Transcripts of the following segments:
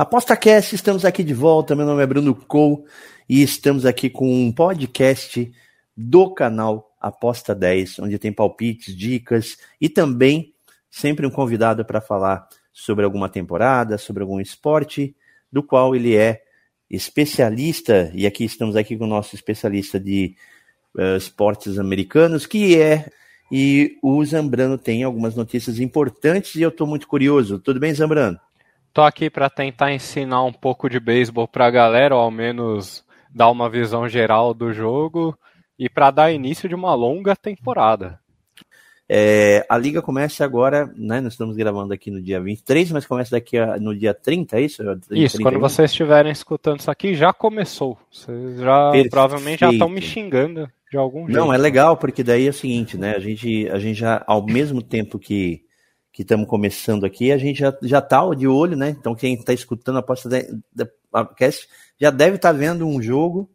ApostaCast, estamos aqui de volta. Meu nome é Bruno Cole e estamos aqui com um podcast do canal Aposta 10, onde tem palpites, dicas e também sempre um convidado para falar sobre alguma temporada, sobre algum esporte, do qual ele é especialista, e aqui estamos aqui com o nosso especialista de uh, esportes americanos, que é, e o Zambrano tem algumas notícias importantes e eu estou muito curioso. Tudo bem, Zambrano? Tô aqui para tentar ensinar um pouco de beisebol para a galera, ou ao menos dar uma visão geral do jogo e para dar início de uma longa temporada. É, a liga começa agora, né? Nós estamos gravando aqui no dia 23, mas começa daqui a, no dia 30, é isso? 30, isso, 31? quando vocês estiverem escutando isso aqui, já começou. Vocês já Perfeito. provavelmente já estão me xingando de algum jeito. Não, é legal, porque daí é o seguinte, né? A gente, a gente já, ao mesmo tempo que que estamos começando aqui, a gente já, já tá de olho, né? Então quem está escutando a aposta da podcast já deve estar tá vendo um jogo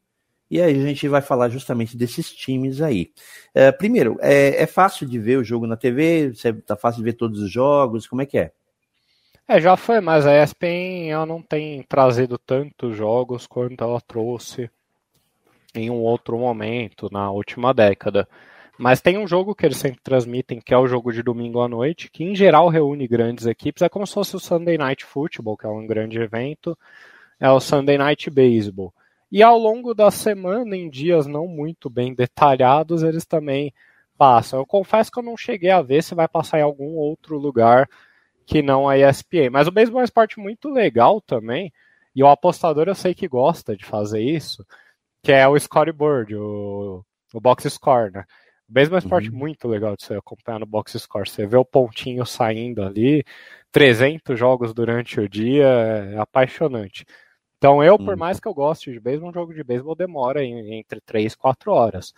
e aí a gente vai falar justamente desses times aí. É, primeiro, é, é, fácil de ver o jogo na TV? Tá fácil de ver todos os jogos? Como é que é? É, já foi, mas a ESPN ela não tem trazido tantos jogos quanto ela trouxe em um outro momento na última década. Mas tem um jogo que eles sempre transmitem, que é o jogo de domingo à noite, que em geral reúne grandes equipes. É como se fosse o Sunday Night Football, que é um grande evento. É o Sunday Night Baseball. E ao longo da semana, em dias não muito bem detalhados, eles também passam. Eu confesso que eu não cheguei a ver se vai passar em algum outro lugar que não a ESPN. Mas o beisebol é um esporte muito legal também. E o apostador eu sei que gosta de fazer isso, que é o scoreboard, o, o box score, né? O beisebol é um esporte uhum. muito legal de você acompanhar no box score. Você vê o pontinho saindo ali, 300 jogos durante o dia, é apaixonante. Então eu, por uhum. mais que eu goste de beisebol, um jogo de beisebol demora em, entre 3 e 4 horas.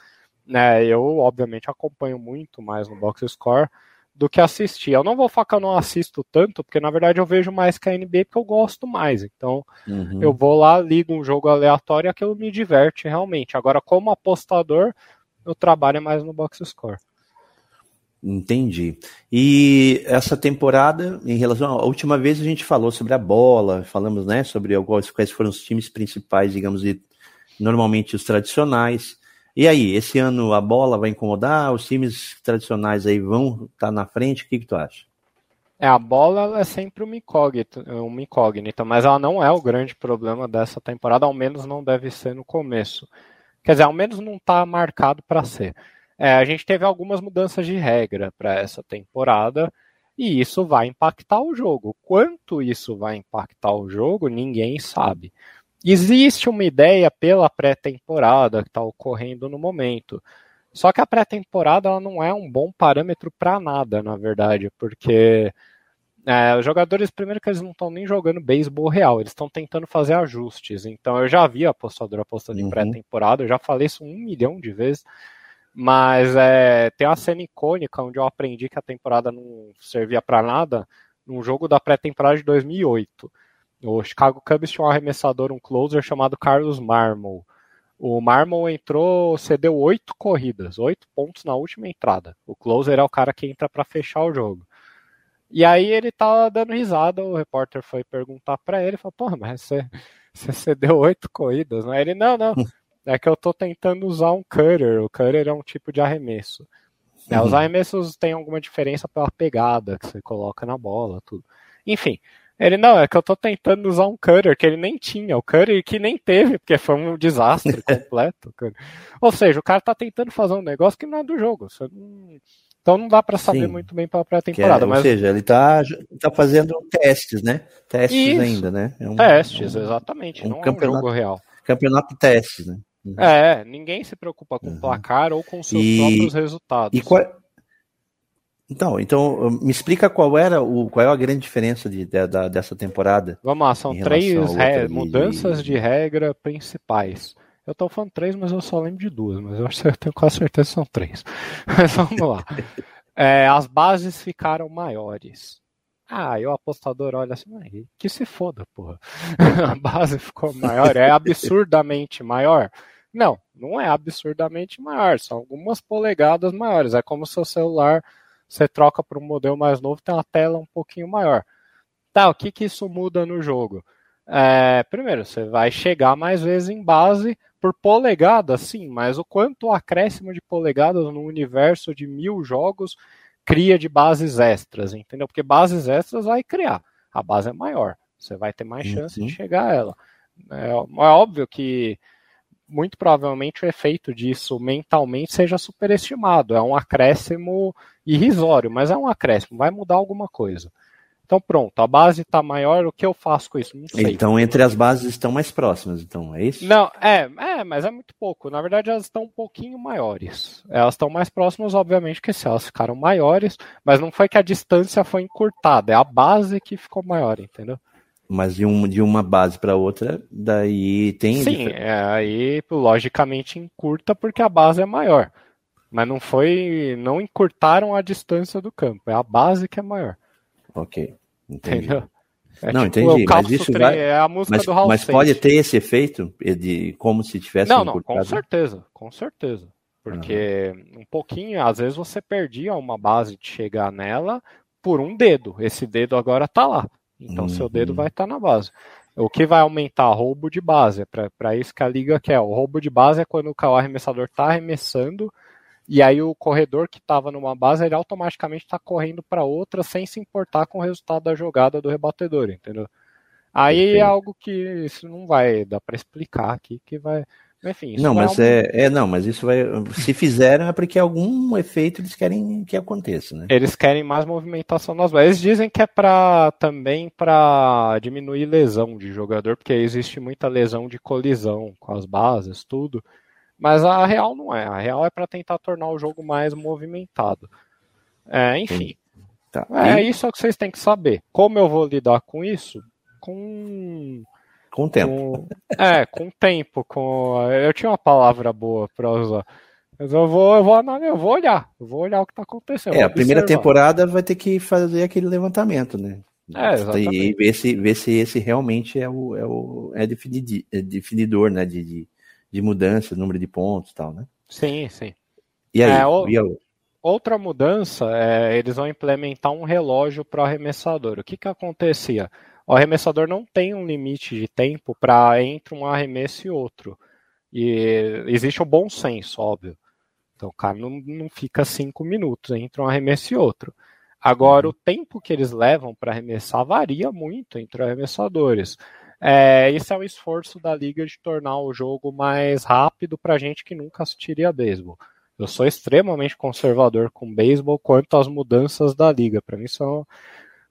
Né, eu, obviamente, acompanho muito mais no box score do que assistir. Eu não vou falar que eu não assisto tanto, porque na verdade eu vejo mais que a NBA porque eu gosto mais. Então uhum. eu vou lá, ligo um jogo aleatório e aquilo me diverte realmente. Agora, como apostador, eu trabalho mais no box score. Entendi. E essa temporada, em relação à última vez a gente falou sobre a bola, falamos, né, sobre quais foram os times principais, digamos, e normalmente os tradicionais. E aí, esse ano a bola vai incomodar? Os times tradicionais aí vão estar tá na frente? O que, que tu acha? É, a bola é sempre uma incógnita, uma incógnita, mas ela não é o grande problema dessa temporada, ao menos não deve ser no começo. Quer dizer, ao menos não está marcado para ser. É, a gente teve algumas mudanças de regra para essa temporada e isso vai impactar o jogo. Quanto isso vai impactar o jogo, ninguém sabe. Existe uma ideia pela pré-temporada que está ocorrendo no momento. Só que a pré-temporada não é um bom parâmetro para nada, na verdade, porque é, os jogadores, primeiro que eles não estão nem jogando beisebol real, eles estão tentando fazer ajustes. Então eu já vi apostador apostando uhum. em pré-temporada, eu já falei isso um milhão de vezes. Mas é, tem uma cena icônica onde eu aprendi que a temporada não servia para nada num jogo da pré-temporada de 2008. O Chicago Cubs tinha um arremessador, um closer chamado Carlos Marmol. O Marmol entrou, cedeu oito corridas, oito pontos na última entrada. O closer é o cara que entra para fechar o jogo. E aí ele tava dando risada, o repórter foi perguntar para ele, falou, porra, mas você, você deu oito corridas, né? Ele, não, não, é que eu tô tentando usar um cutter, o cutter é um tipo de arremesso. Né? Os uhum. arremessos têm alguma diferença pela pegada que você coloca na bola, tudo. Enfim, ele, não, é que eu tô tentando usar um cutter que ele nem tinha, o cutter que nem teve, porque foi um desastre completo. Ou seja, o cara tá tentando fazer um negócio que não é do jogo. Você não então não dá para saber Sim, muito bem para a pré-temporada. É, mas... Ou seja, ele está tá fazendo testes, né? Testes Isso. ainda, né? É um, testes, um, exatamente. Um não campeonato, é um jogo real. Campeonato testes, né? Uhum. É, ninguém se preocupa com uhum. placar ou com seus e, próprios resultados. E, qual, Então, então me explica qual era o qual é a grande diferença de, de, de dessa temporada. Vamos lá, são três mudanças de... de regra principais. Eu tô falando três, mas eu só lembro de duas, mas eu acho que eu tenho quase certeza que são três. Mas vamos lá. É, as bases ficaram maiores. Ah, e o apostador olha assim, que se foda, porra. A base ficou maior, é absurdamente maior. Não, não é absurdamente maior, são algumas polegadas maiores. É como se o celular você troca para um modelo mais novo, tem uma tela um pouquinho maior. Tá, o que, que isso muda no jogo? É, primeiro, você vai chegar mais vezes em base por polegada, sim, mas o quanto o acréscimo de polegadas no universo de mil jogos cria de bases extras, entendeu? Porque bases extras vai criar. A base é maior. Você vai ter mais chance uhum. de chegar a ela. É, é, óbvio que muito provavelmente o efeito disso mentalmente seja superestimado. É um acréscimo irrisório, mas é um acréscimo, vai mudar alguma coisa. Então pronto, a base está maior, o que eu faço com isso? Não sei. Então entre as bases estão mais próximas, então é isso? Não, é, é, mas é muito pouco. Na verdade elas estão um pouquinho maiores. Elas estão mais próximas, obviamente, que se elas ficaram maiores, mas não foi que a distância foi encurtada, é a base que ficou maior, entendeu? Mas de, um, de uma base para outra, daí tem. Sim, é, aí logicamente encurta porque a base é maior. Mas não foi. Não encurtaram a distância do campo, é a base que é maior. Ok. Entendi. Entendeu? É não, tipo, entendi. Mas isso vai. É a música mas, do Hall mas pode ter esse efeito de como se tivesse. Não, não, com certeza, com certeza. Porque uhum. um pouquinho, às vezes você perdia uma base de chegar nela por um dedo. Esse dedo agora tá lá. Então uhum. seu dedo vai estar tá na base. O que vai aumentar? Roubo de base. É para isso que a liga quer. O roubo de base é quando o arremessador está arremessando e aí o corredor que estava numa base, ele automaticamente está correndo para outra sem se importar com o resultado da jogada do rebatedor, entendeu? Aí é algo que isso não vai dar para explicar aqui, que vai. Enfim, não, mas é, é, não, mas isso vai. Se fizeram é porque algum efeito eles querem que aconteça, né? Eles querem mais movimentação nas bases. Eles dizem que é para também para diminuir lesão de jogador, porque existe muita lesão de colisão com as bases, tudo. Mas a real não é. A real é para tentar tornar o jogo mais movimentado. É, enfim. Tá. É e... isso que vocês têm que saber. Como eu vou lidar com isso? Com. Com tempo. Com... É, com tempo. Com... Eu tinha uma palavra boa para usar. Mas eu vou, eu vou, eu vou olhar. Eu vou olhar o que está acontecendo. É, a primeira temporada vai ter que fazer aquele levantamento, né? É, exatamente. E ver se, ver se esse realmente é o, é o é definidor, né? De, de, de mudança, número de pontos e tal, né? Sim, sim. E aí? É, o... e Outra mudança é eles vão implementar um relógio para o arremessador. O que, que acontecia? O arremessador não tem um limite de tempo para entre um arremesso e outro. E existe o bom senso, óbvio. Então o cara não, não fica cinco minutos entre um arremesso e outro. Agora, uhum. o tempo que eles levam para arremessar varia muito entre arremessadores. É, esse é o esforço da liga de tornar o jogo mais rápido para gente que nunca assistiria beisebol. Eu sou extremamente conservador com beisebol quanto às mudanças da liga. Para mim são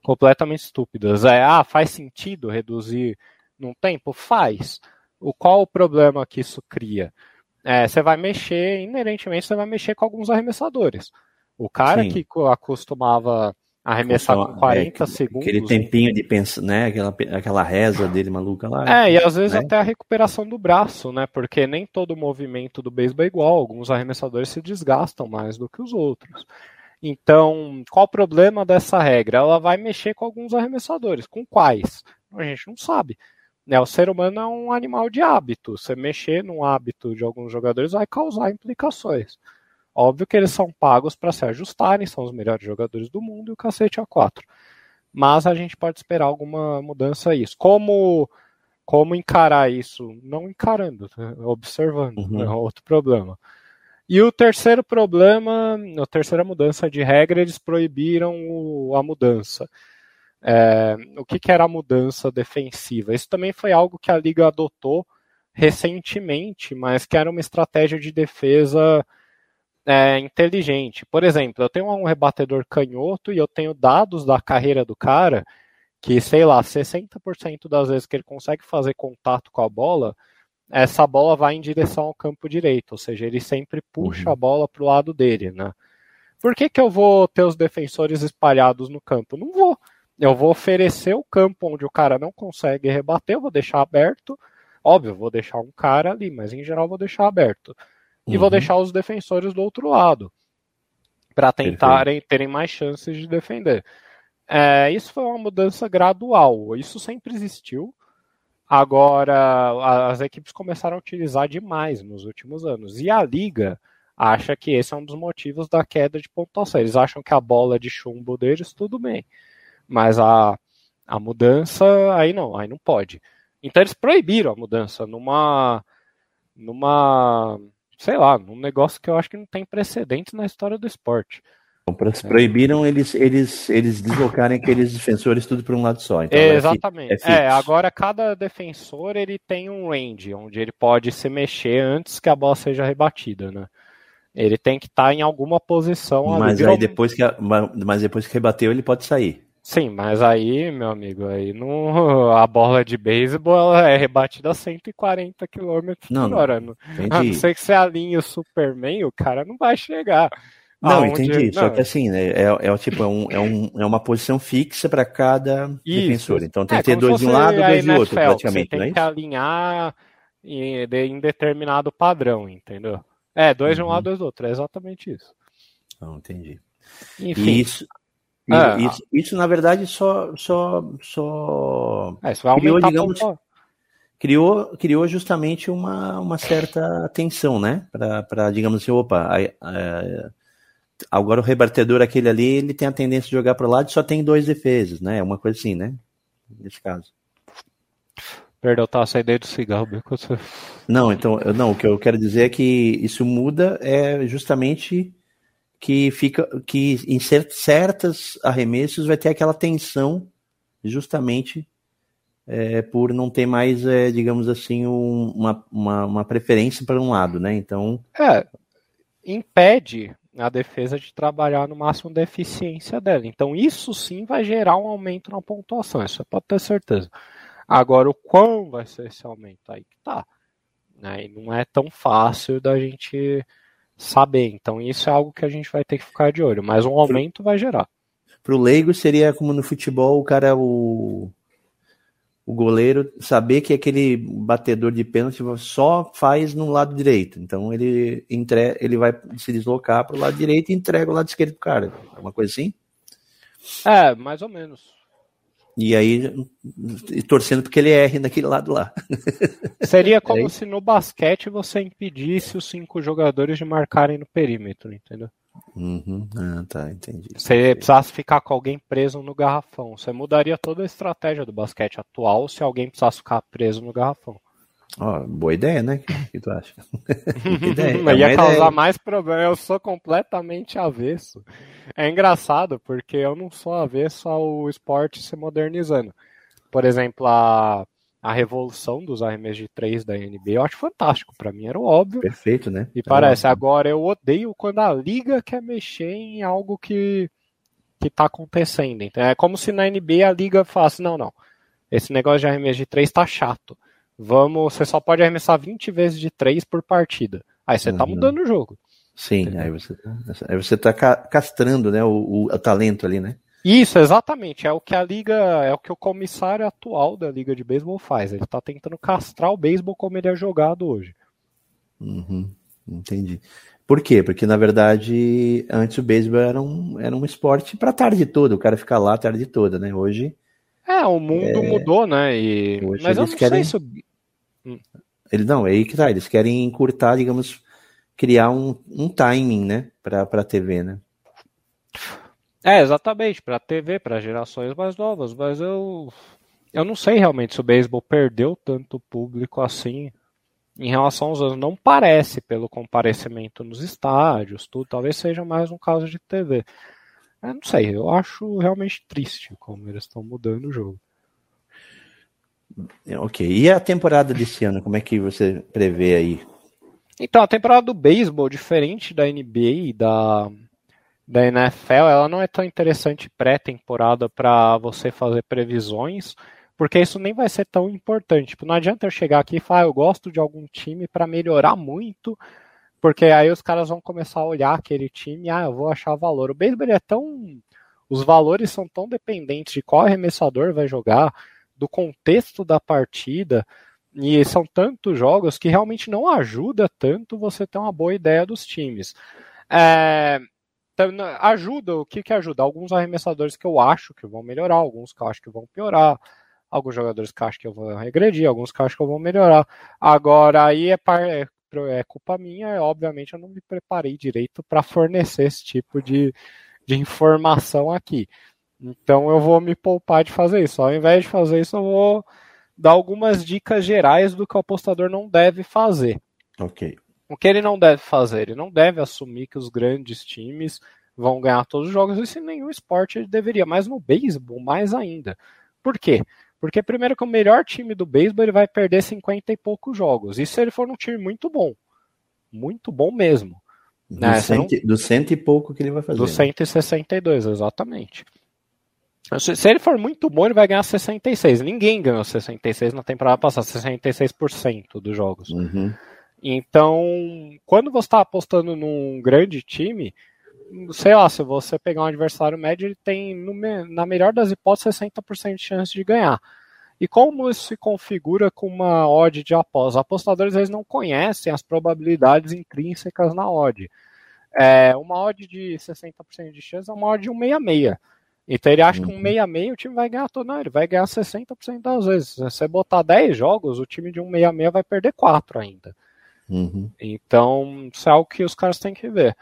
completamente estúpidas. É, ah, faz sentido reduzir num tempo? Faz. O qual o problema que isso cria? É, você vai mexer, inerentemente, você vai mexer com alguns arremessadores. O cara Sim. que acostumava arremessar com 40 é, segundos. Aquele tempinho de pensar, né? Aquela, aquela reza dele maluca lá. É, e às vezes né? até a recuperação do braço, né? Porque nem todo movimento do beisebol é igual. Alguns arremessadores se desgastam mais do que os outros. Então, qual o problema dessa regra? Ela vai mexer com alguns arremessadores. Com quais? A gente não sabe. Né, o ser humano é um animal de hábito. Você mexer no hábito de alguns jogadores vai causar implicações. Óbvio que eles são pagos para se ajustarem, são os melhores jogadores do mundo e o cacete a quatro. Mas a gente pode esperar alguma mudança a isso. Como como encarar isso? Não encarando, né? observando, uhum. é outro problema. E o terceiro problema, a terceira mudança de regra, eles proibiram o, a mudança. É, o que, que, era a mudança defensiva? Isso também foi algo que a liga adotou recentemente, mas que era uma estratégia de defesa é, inteligente. Por exemplo, eu tenho um rebatedor canhoto e eu tenho dados da carreira do cara que, sei lá, 60% das vezes que ele consegue fazer contato com a bola, essa bola vai em direção ao campo direito, ou seja, ele sempre puxa uhum. a bola para o lado dele, né? Por que, que eu vou ter os defensores espalhados no campo? Não vou. Eu vou oferecer o campo onde o cara não consegue rebater, eu vou deixar aberto. Óbvio, vou deixar um cara ali, mas em geral vou deixar aberto. E uhum. vou deixar os defensores do outro lado. Para tentarem Perfeito. terem mais chances de defender. É, isso foi uma mudança gradual. Isso sempre existiu. Agora, as equipes começaram a utilizar demais nos últimos anos. E a liga acha que esse é um dos motivos da queda de pontuação. Eles acham que a bola de chumbo deles, tudo bem. Mas a, a mudança, aí não, aí não pode. Então eles proibiram a mudança numa. numa. Sei lá, num negócio que eu acho que não tem precedentes na história do esporte. Então, proibiram eles, eles, eles deslocarem aqueles defensores tudo para um lado só. Então, Exatamente. É, é, agora cada defensor ele tem um range onde ele pode se mexer antes que a bola seja rebatida, né? Ele tem que estar tá em alguma posição. Mas aí depois que a, mas depois que rebateu ele pode sair. Sim, mas aí, meu amigo, aí a bola de beisebol é rebatida a 140 km por hora. Não, a não ser que você alinhe o Superman, o cara não vai chegar. Não, Aonde... entendi. Não. Só que assim, né, é, é, tipo, é, um, é, um, é uma posição fixa para cada Isso. defensor. Então tem é, que ter dois de um lado, dois de outro, praticamente. Você tem é que alinhar em, em determinado padrão, entendeu? É, dois uhum. de um lado, dois do outro. É exatamente isso. Não, entendi. Enfim. isso, é, isso, isso, na verdade, só. só, só é, isso vai criou, digamos, criou, criou justamente uma, uma certa tensão, né? Para, digamos assim, opa, a, a, agora o rebatedor aquele ali, ele tem a tendência de jogar para o lado e só tem dois defesas, né? É uma coisa assim, né? Nesse caso. Perdão, tá saindo do cigarro. Não, então, não, o que eu quero dizer é que isso muda é justamente que fica que em certas arremessos vai ter aquela tensão justamente é, por não ter mais, é, digamos assim, um, uma, uma, uma, preferência para um lado, né? Então. É, impede a defesa de trabalhar no máximo da eficiência dela. Então, isso sim vai gerar um aumento na pontuação, isso pode ter certeza. Agora, o quão vai ser esse aumento? Aí que tá. Né? E não é tão fácil da gente saber. Então isso é algo que a gente vai ter que ficar de olho, mas um aumento vai gerar. Para o leigo seria como no futebol, o cara, o, o goleiro, saber que aquele batedor de pênalti só faz no lado direito. Então ele, entre, ele vai se deslocar para o lado direito e entrega o lado esquerdo para o cara. É uma coisa assim? É, mais ou menos. E aí, e torcendo porque ele erre naquele lado lá. Seria como é se no basquete você impedisse os cinco jogadores de marcarem no perímetro, entendeu? Uhum. Ah, tá, entendi. Você precisasse ficar com alguém preso no garrafão. Você mudaria toda a estratégia do basquete atual se alguém precisasse ficar preso no garrafão. Ó, oh, boa ideia, né? O que tu acha? ideia. É Ia causar ideia. mais problema. Eu sou completamente avesso. É engraçado porque eu não sou avesso ao esporte se modernizando. Por exemplo, a, a revolução dos arremessos de três da NBA eu acho fantástico. Para mim era óbvio. Perfeito, né? E parece. Agora eu odeio quando a liga quer mexer em algo que que tá acontecendo. Então, é como se na NBA a liga falasse: não, não. Esse negócio de arremesso de três tá chato Vamos, você só pode arremessar 20 vezes de 3 por partida. Aí você tá uhum. tá mudando o jogo. Sim, aí você, aí você tá castrando né, o, o, o, talento ali, né? Isso, exatamente. É o que a liga, é o que o comissário atual da liga de beisebol faz. Ele tá tentando castrar o beisebol como ele é jogado hoje. Uhum, entendi. Por quê? Porque na verdade antes o beisebol era um, era um esporte para tarde toda, o cara ficar lá a tarde toda, né? Hoje é, o mundo é... mudou, né? E... Mas eu não querem... sei se. Hum. Eles não, é aí que tá. Eles querem encurtar, digamos, criar um, um timing, né, para a TV, né? É, exatamente, para a TV, para gerações mais novas. Mas eu, eu não sei realmente se o beisebol perdeu tanto público assim em relação aos anos. Não parece pelo comparecimento nos estádios, tudo. Talvez seja mais um caso de TV. Eu não sei, eu acho realmente triste como eles estão mudando o jogo. É, ok. E a temporada desse ano, como é que você prevê aí? Então, a temporada do beisebol, diferente da NBA e da, da NFL, ela não é tão interessante pré-temporada para você fazer previsões, porque isso nem vai ser tão importante. Tipo, não adianta eu chegar aqui e falar, ah, eu gosto de algum time para melhorar muito, porque aí os caras vão começar a olhar aquele time, ah, eu vou achar valor. O beisebol é tão. Os valores são tão dependentes de qual arremessador vai jogar, do contexto da partida, e são tantos jogos que realmente não ajuda tanto você ter uma boa ideia dos times. É, ajuda, o que, que ajuda? Alguns arremessadores que eu acho que vão melhorar, alguns que eu acho que vão piorar, alguns jogadores que eu acho que vou regredir, alguns que eu acho que vou melhorar. Agora, aí é, é, é culpa minha, obviamente eu não me preparei direito para fornecer esse tipo de, de informação aqui. Então eu vou me poupar de fazer isso. Ao invés de fazer isso, eu vou dar algumas dicas gerais do que o apostador não deve fazer. Ok. O que ele não deve fazer? Ele não deve assumir que os grandes times vão ganhar todos os jogos, isso em nenhum esporte ele deveria, mas no beisebol mais ainda. Por quê? Porque primeiro que o melhor time do beisebol ele vai perder 50 e poucos jogos. Isso se ele for um time muito bom. Muito bom mesmo. Do, né? cento, não... do cento e pouco que ele vai fazer. Do 162, né? exatamente. Se ele for muito bom, ele vai ganhar 66. Ninguém ganhou 66 na temporada passada, 66% dos jogos. Uhum. Então, quando você está apostando num grande time, sei lá, se você pegar um adversário médio, ele tem, na melhor das hipóteses, 60% de chance de ganhar. E como isso se configura com uma odd de aposta? Os apostadores eles não conhecem as probabilidades intrínsecas na odd. É, uma odd de 60% de chance é uma odd de 166. Então ele acha que um uhum. meia meia o time vai ganhar todo. Não, ele vai ganhar 60% das vezes. Se você botar 10 jogos, o time de um meia meia vai perder 4 ainda. Uhum. Então, isso é algo que os caras têm que ver.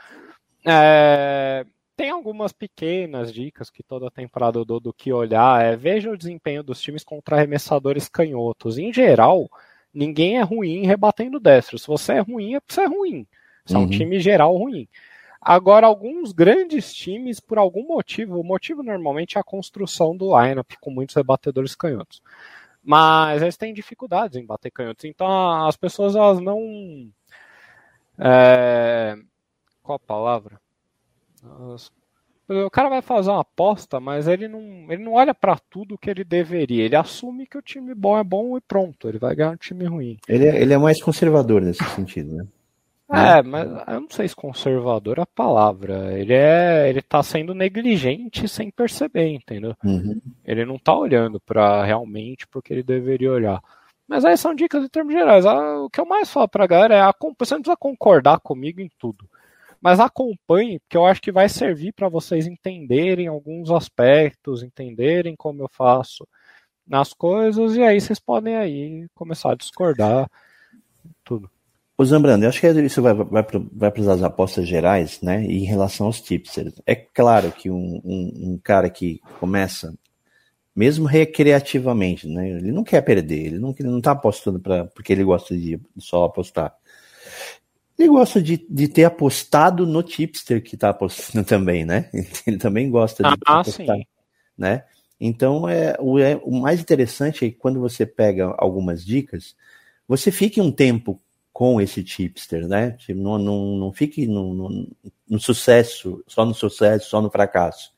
É, tem algumas pequenas dicas que toda temporada eu dou do que olhar. É, veja o desempenho dos times contra arremessadores canhotos. Em geral, ninguém é ruim rebatendo destro. Se você é ruim, é porque você é ruim. Você uhum. é um uhum. time geral ruim. Agora, alguns grandes times, por algum motivo, o motivo normalmente é a construção do lineup com muitos rebatedores canhotos. Mas eles têm dificuldades em bater canhotos. Então as pessoas elas não. É... Qual a palavra? O cara vai fazer uma aposta, mas ele não, ele não olha para tudo que ele deveria. Ele assume que o time bom é bom e pronto. Ele vai ganhar um time ruim. Ele é, ele é mais conservador nesse sentido, né? É, mas eu não sei se conservador é a palavra. Ele é, ele tá sendo negligente sem perceber, entendeu? Uhum. Ele não tá olhando para realmente porque ele deveria olhar. Mas aí são dicas em termos gerais. Ah, o que eu mais falo pra galera é acompanhe, você não precisa concordar comigo em tudo. Mas acompanhe, porque eu acho que vai servir para vocês entenderem alguns aspectos, entenderem como eu faço nas coisas, e aí vocês podem aí começar a discordar tudo. Ô Zambrano, eu acho que isso vai, vai, vai para as apostas gerais, né? E em relação aos tipsters. É claro que um, um, um, cara que começa, mesmo recreativamente, né? Ele não quer perder, ele não, ele não tá apostando pra, porque ele gosta de só apostar. Ele gosta de, de ter apostado no tipster que está apostando também, né? Ele também gosta de ah, apostar, sim. né? Então, é, o, é, o mais interessante é que quando você pega algumas dicas, você fique um tempo com esse tipster, né? Tipo, não, não, não fique no, no, no, sucesso, só no sucesso, só no fracasso.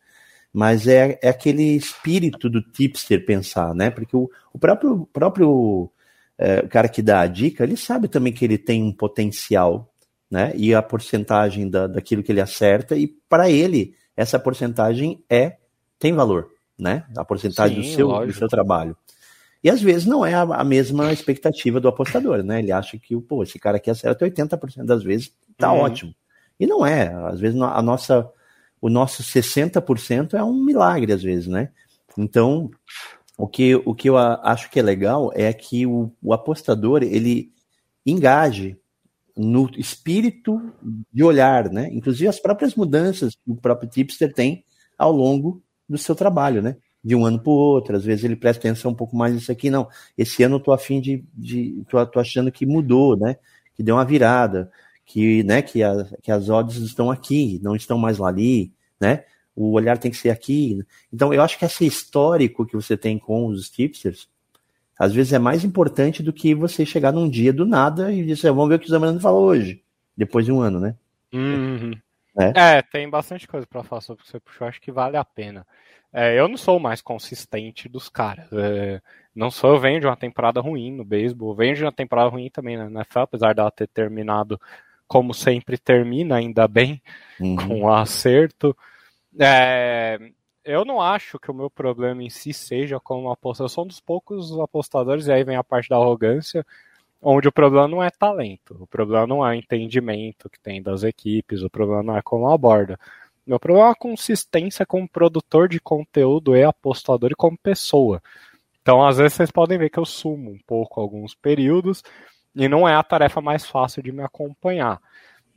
Mas é, é aquele espírito do tipster pensar, né? Porque o, o próprio, próprio é, cara que dá a dica, ele sabe também que ele tem um potencial, né? E a porcentagem da, daquilo que ele acerta, e para ele, essa porcentagem é tem valor, né? A porcentagem Sim, do, seu, do seu trabalho. E às vezes não é a, a, mesma expectativa do apostador, né? Ele acha que, pô, esse cara aqui acerta 80% das vezes, tá uhum. ótimo. E não é. Às vezes a nossa, o nosso 60% é um milagre, às vezes, né? Então, o que, o que eu acho que é legal é que o, o apostador, ele engaje no espírito de olhar, né? Inclusive as próprias mudanças que o próprio tipster tem ao longo do seu trabalho, né? De um ano para o outro, às vezes ele presta atenção um pouco mais nisso aqui, não, esse ano eu tô afim de, de tô, tô achando que mudou, né, que deu uma virada, que, né, que, a, que as odds estão aqui, não estão mais lá ali, né, o olhar tem que ser aqui, então eu acho que esse histórico que você tem com os tipsters, às vezes é mais importante do que você chegar num dia do nada e dizer, vamos ver o que o Zambrano falou hoje, depois de um ano, né? Uhum. É. é. tem bastante coisa para falar sobre você puxou, acho que vale a pena. É, eu não sou o mais consistente dos caras. É, não sou, eu venho de uma temporada ruim no beisebol, venho de uma temporada ruim também na NFL, apesar dela ter terminado como sempre termina, ainda bem, uhum. com acerto. É, eu não acho que o meu problema em si seja como apostador. Eu sou um dos poucos apostadores, e aí vem a parte da arrogância, onde o problema não é talento, o problema não é entendimento que tem das equipes, o problema não é como aborda. Meu problema é a consistência como produtor de conteúdo e apostador e como pessoa. Então, às vezes, vocês podem ver que eu sumo um pouco alguns períodos e não é a tarefa mais fácil de me acompanhar.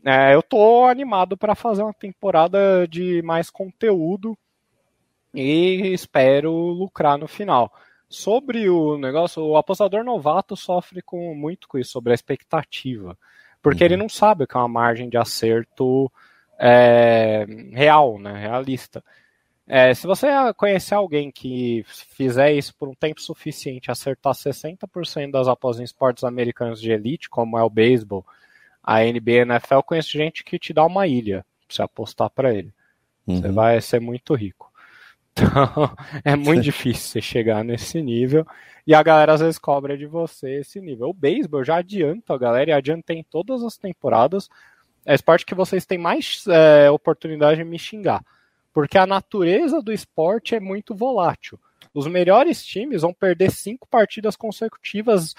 É, eu estou animado para fazer uma temporada de mais conteúdo e espero lucrar no final. Sobre o negócio, o apostador novato sofre com, muito com isso, sobre a expectativa. Porque uhum. ele não sabe o que é uma margem de acerto é, real, né, realista. É, se você conhecer alguém que fizer isso por um tempo suficiente, acertar 60% das apostas em esportes americanos de elite, como é o beisebol, a NBA e a NFL, conheço gente que te dá uma ilha pra você apostar para ele. Uhum. Você vai ser muito rico. Então, é muito difícil você chegar nesse nível. E a galera às vezes cobra de você esse nível. O beisebol já adianta a galera e adianta em todas as temporadas é esporte que vocês têm mais é, oportunidade de me xingar. Porque a natureza do esporte é muito volátil. Os melhores times vão perder cinco partidas consecutivas,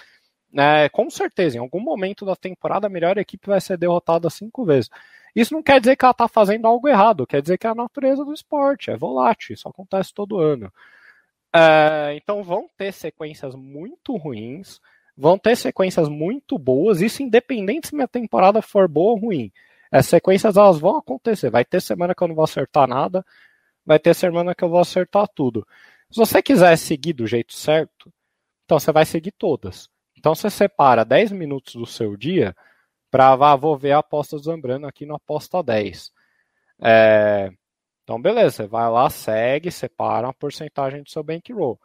né, com certeza. Em algum momento da temporada, a melhor equipe vai ser derrotada cinco vezes. Isso não quer dizer que ela está fazendo algo errado, quer dizer que é a natureza do esporte, é volátil, isso acontece todo ano. É, então vão ter sequências muito ruins, vão ter sequências muito boas, isso independente se minha temporada for boa ou ruim. As sequências elas vão acontecer. Vai ter semana que eu não vou acertar nada, vai ter semana que eu vou acertar tudo. Se você quiser seguir do jeito certo, então você vai seguir todas. Então você separa 10 minutos do seu dia para ah, vou ver a aposta do Zambrano aqui no aposta 10. É, então beleza, vai lá, segue, separa uma porcentagem do seu bankroll.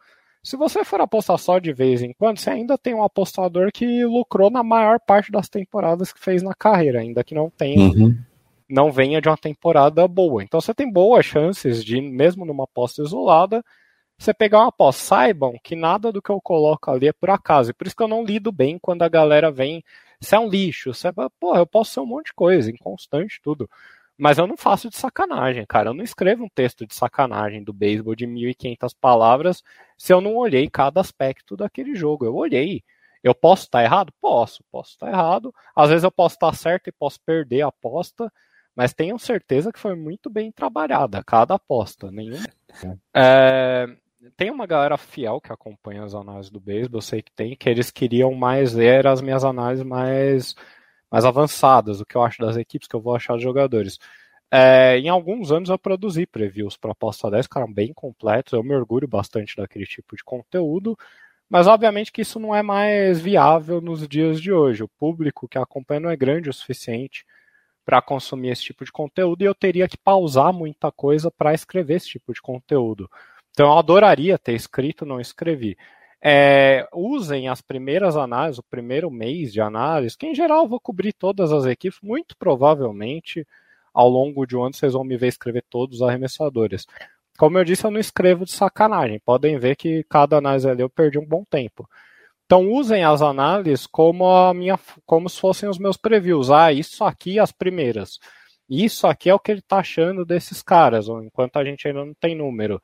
Se você for apostar só de vez em quando, você ainda tem um apostador que lucrou na maior parte das temporadas que fez na carreira, ainda que não tenha, uhum. não venha de uma temporada boa. Então você tem boas chances de, mesmo numa aposta isolada, você pegar uma aposta. Saibam que nada do que eu coloco ali é por acaso. E por isso que eu não lido bem quando a galera vem. Você é um lixo, você é, pô, eu posso ser um monte de coisa, inconstante, tudo. Mas eu não faço de sacanagem, cara. Eu não escrevo um texto de sacanagem do beisebol de 1.500 palavras se eu não olhei cada aspecto daquele jogo. Eu olhei. Eu posso estar errado? Posso, posso estar errado. Às vezes eu posso estar certo e posso perder a aposta, mas tenham certeza que foi muito bem trabalhada cada aposta. Nenhum. É, tem uma galera fiel que acompanha as análises do beisebol, eu sei que tem, que eles queriam mais ler as minhas análises mais mais avançadas, o que eu acho das equipes, que eu vou achar dos jogadores. É, em alguns anos eu produzi previews para aposta 10, que eram bem completos, eu me orgulho bastante daquele tipo de conteúdo, mas obviamente que isso não é mais viável nos dias de hoje. O público que acompanha não é grande o suficiente para consumir esse tipo de conteúdo e eu teria que pausar muita coisa para escrever esse tipo de conteúdo. Então eu adoraria ter escrito, não escrevi. É, usem as primeiras análises, o primeiro mês de análise, que em geral vou cobrir todas as equipes, muito provavelmente ao longo de um ano vocês vão me ver escrever todos os arremessadores. Como eu disse, eu não escrevo de sacanagem. Podem ver que cada análise ali eu perdi um bom tempo. Então usem as análises como a minha, como se fossem os meus previews. Ah, isso aqui as primeiras. Isso aqui é o que ele está achando desses caras, enquanto a gente ainda não tem número.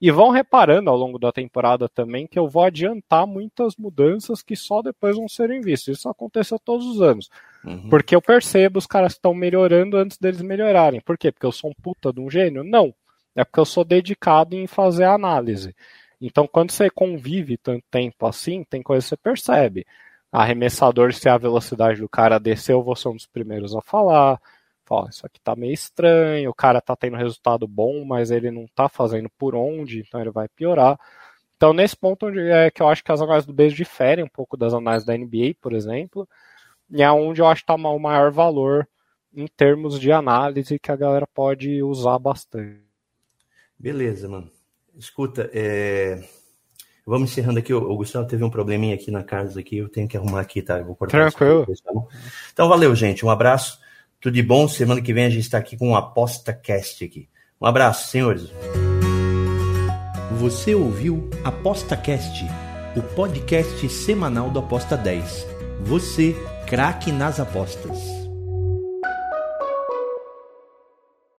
E vão reparando ao longo da temporada também que eu vou adiantar muitas mudanças que só depois vão serem vistas. Isso aconteceu todos os anos. Uhum. Porque eu percebo os caras estão melhorando antes deles melhorarem. Por quê? Porque eu sou um puta de um gênio? Não. É porque eu sou dedicado em fazer análise. Então, quando você convive tanto tempo assim, tem coisa que você percebe. Arremessador, se a velocidade do cara desceu, eu vou ser um dos primeiros a falar fala, isso aqui tá meio estranho, o cara tá tendo resultado bom, mas ele não tá fazendo por onde, então ele vai piorar. Então, nesse ponto onde é que eu acho que as análises do base diferem um pouco das análises da NBA, por exemplo, e é onde eu acho que tá o maior valor em termos de análise que a galera pode usar bastante. Beleza, mano. Escuta, é... vamos encerrando aqui. O Gustavo teve um probleminha aqui na casa aqui, eu tenho que arrumar aqui, tá? Eu vou cortar Tranquilo. Tá então, valeu, gente. Um abraço. Tudo de bom. Semana que vem a gente está aqui com o Aposta Cast aqui. Um abraço, senhores. Você ouviu Aposta Cast, o podcast semanal do Aposta 10. Você, craque nas apostas.